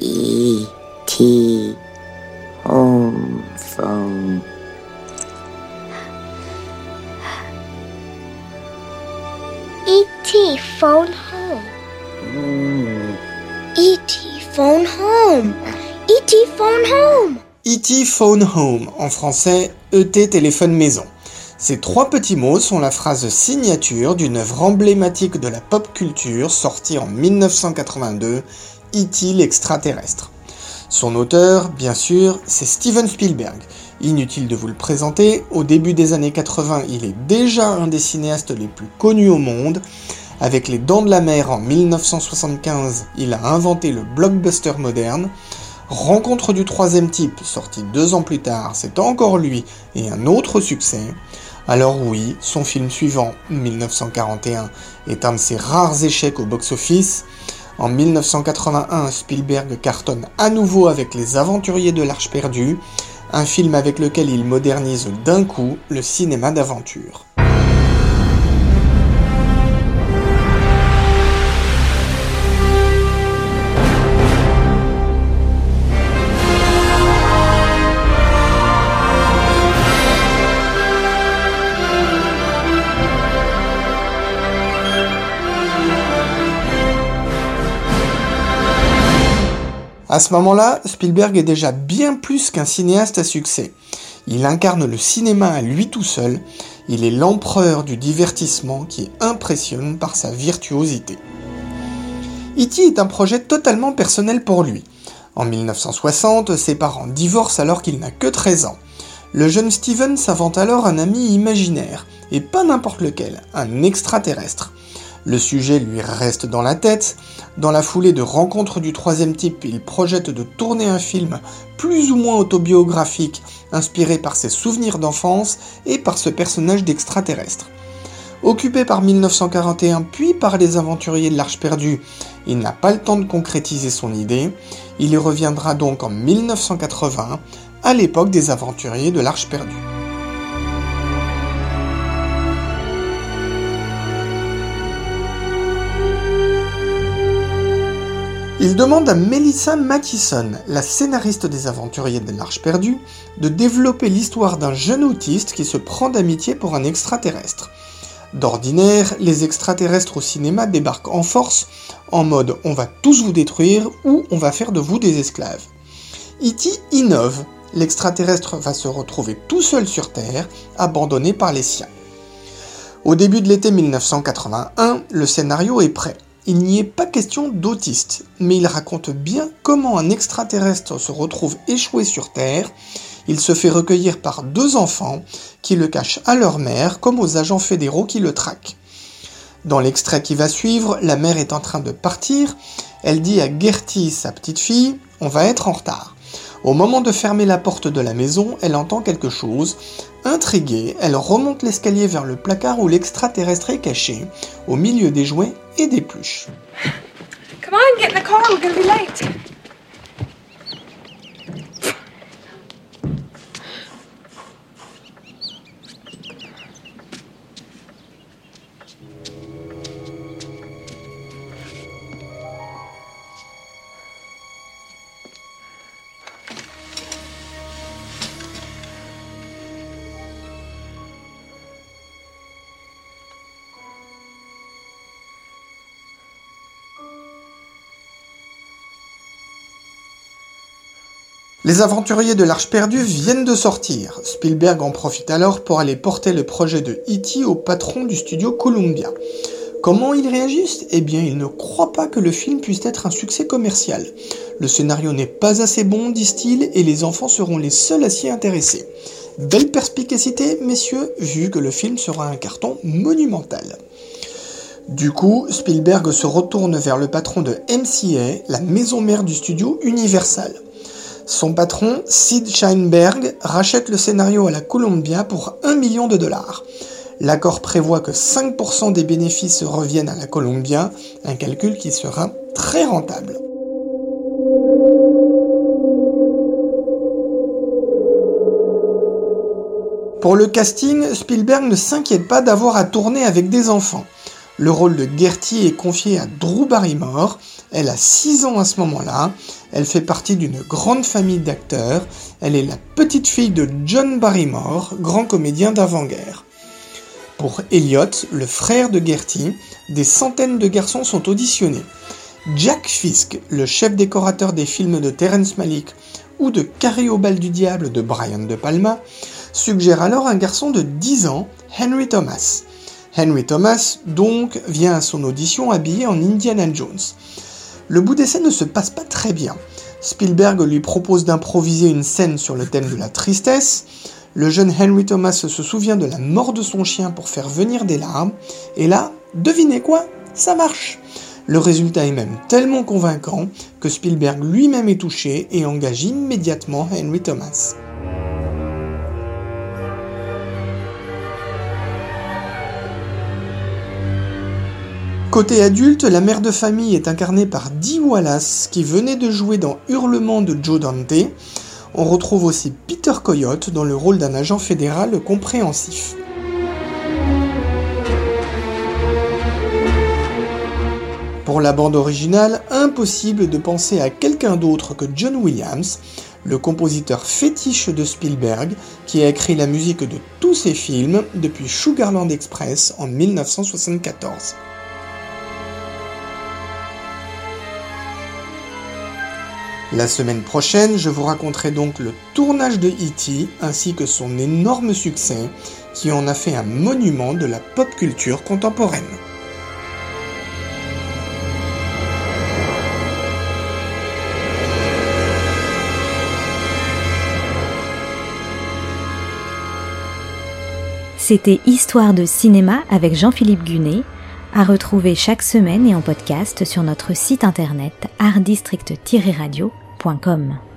E.T. Home phone. E.T. phone home. E.T. phone home. E.T. phone home. E.T. Phone Home, en français ET Téléphone Maison. Ces trois petits mots sont la phrase signature d'une œuvre emblématique de la pop culture sortie en 1982, E.T. l'extraterrestre. Son auteur, bien sûr, c'est Steven Spielberg. Inutile de vous le présenter, au début des années 80, il est déjà un des cinéastes les plus connus au monde. Avec Les Dents de la Mer en 1975, il a inventé le blockbuster moderne. Rencontre du troisième type, sorti deux ans plus tard, c'est encore lui et un autre succès. Alors oui, son film suivant, 1941, est un de ses rares échecs au box-office. En 1981, Spielberg cartonne à nouveau avec Les Aventuriers de l'Arche perdue, un film avec lequel il modernise d'un coup le cinéma d'aventure. À ce moment-là, Spielberg est déjà bien plus qu'un cinéaste à succès. Il incarne le cinéma à lui tout seul, il est l'empereur du divertissement qui impressionne par sa virtuosité. E.T. est un projet totalement personnel pour lui. En 1960, ses parents divorcent alors qu'il n'a que 13 ans. Le jeune Steven s'invente alors un ami imaginaire, et pas n'importe lequel, un extraterrestre. Le sujet lui reste dans la tête. Dans la foulée de Rencontres du troisième type, il projette de tourner un film plus ou moins autobiographique, inspiré par ses souvenirs d'enfance et par ce personnage d'extraterrestre. Occupé par 1941 puis par les aventuriers de l'Arche perdue, il n'a pas le temps de concrétiser son idée. Il y reviendra donc en 1980, à l'époque des aventuriers de l'Arche perdue. Il demande à Melissa Mathison, la scénariste des Aventuriers de l'Arche perdue, de développer l'histoire d'un jeune autiste qui se prend d'amitié pour un extraterrestre. D'ordinaire, les extraterrestres au cinéma débarquent en force, en mode on va tous vous détruire ou on va faire de vous des esclaves. E.T. innove, l'extraterrestre va se retrouver tout seul sur Terre, abandonné par les siens. Au début de l'été 1981, le scénario est prêt il n'y est pas question d'autiste, mais il raconte bien comment un extraterrestre se retrouve échoué sur Terre. Il se fait recueillir par deux enfants qui le cachent à leur mère comme aux agents fédéraux qui le traquent. Dans l'extrait qui va suivre, la mère est en train de partir. Elle dit à Gertie, sa petite fille, on va être en retard. Au moment de fermer la porte de la maison, elle entend quelque chose. Intriguée, elle remonte l'escalier vers le placard où l'extraterrestre est caché, au milieu des jouets et des. Come on, get in the car, we're gonna be late. Les aventuriers de l'Arche perdue viennent de sortir. Spielberg en profite alors pour aller porter le projet de E.T. au patron du studio Columbia. Comment ils réagissent? Eh bien, ils ne croient pas que le film puisse être un succès commercial. Le scénario n'est pas assez bon, disent-ils, et les enfants seront les seuls à s'y intéresser. Belle perspicacité, messieurs, vu que le film sera un carton monumental. Du coup, Spielberg se retourne vers le patron de MCA, la maison mère du studio Universal. Son patron, Sid Sheinberg, rachète le scénario à la Columbia pour 1 million de dollars. L'accord prévoit que 5% des bénéfices reviennent à la Columbia, un calcul qui sera très rentable. Pour le casting, Spielberg ne s'inquiète pas d'avoir à tourner avec des enfants. Le rôle de Gertie est confié à Drew Barrymore. Elle a 6 ans à ce moment-là. Elle fait partie d'une grande famille d'acteurs. Elle est la petite fille de John Barrymore, grand comédien d'avant-guerre. Pour Elliot, le frère de Gertie, des centaines de garçons sont auditionnés. Jack Fisk, le chef décorateur des films de Terrence Malick ou de Carré au bal du diable de Brian De Palma, suggère alors un garçon de 10 ans, Henry Thomas. Henry Thomas, donc, vient à son audition habillé en Indiana Jones. Le bout d'essai ne se passe pas très bien. Spielberg lui propose d'improviser une scène sur le thème de la tristesse. Le jeune Henry Thomas se souvient de la mort de son chien pour faire venir des larmes. Et là, devinez quoi? Ça marche Le résultat est même tellement convaincant que Spielberg lui-même est touché et engage immédiatement Henry Thomas. Côté adulte, la mère de famille est incarnée par Dee Wallace, qui venait de jouer dans Hurlement de Joe Dante. On retrouve aussi Peter Coyote dans le rôle d'un agent fédéral compréhensif. Pour la bande originale, impossible de penser à quelqu'un d'autre que John Williams, le compositeur fétiche de Spielberg, qui a écrit la musique de tous ses films depuis Sugarland Express en 1974. La semaine prochaine, je vous raconterai donc le tournage de E.T. ainsi que son énorme succès qui en a fait un monument de la pop culture contemporaine. C'était Histoire de cinéma avec Jean-Philippe Gunet, à retrouver chaque semaine et en podcast sur notre site internet artdistrict-radio.com.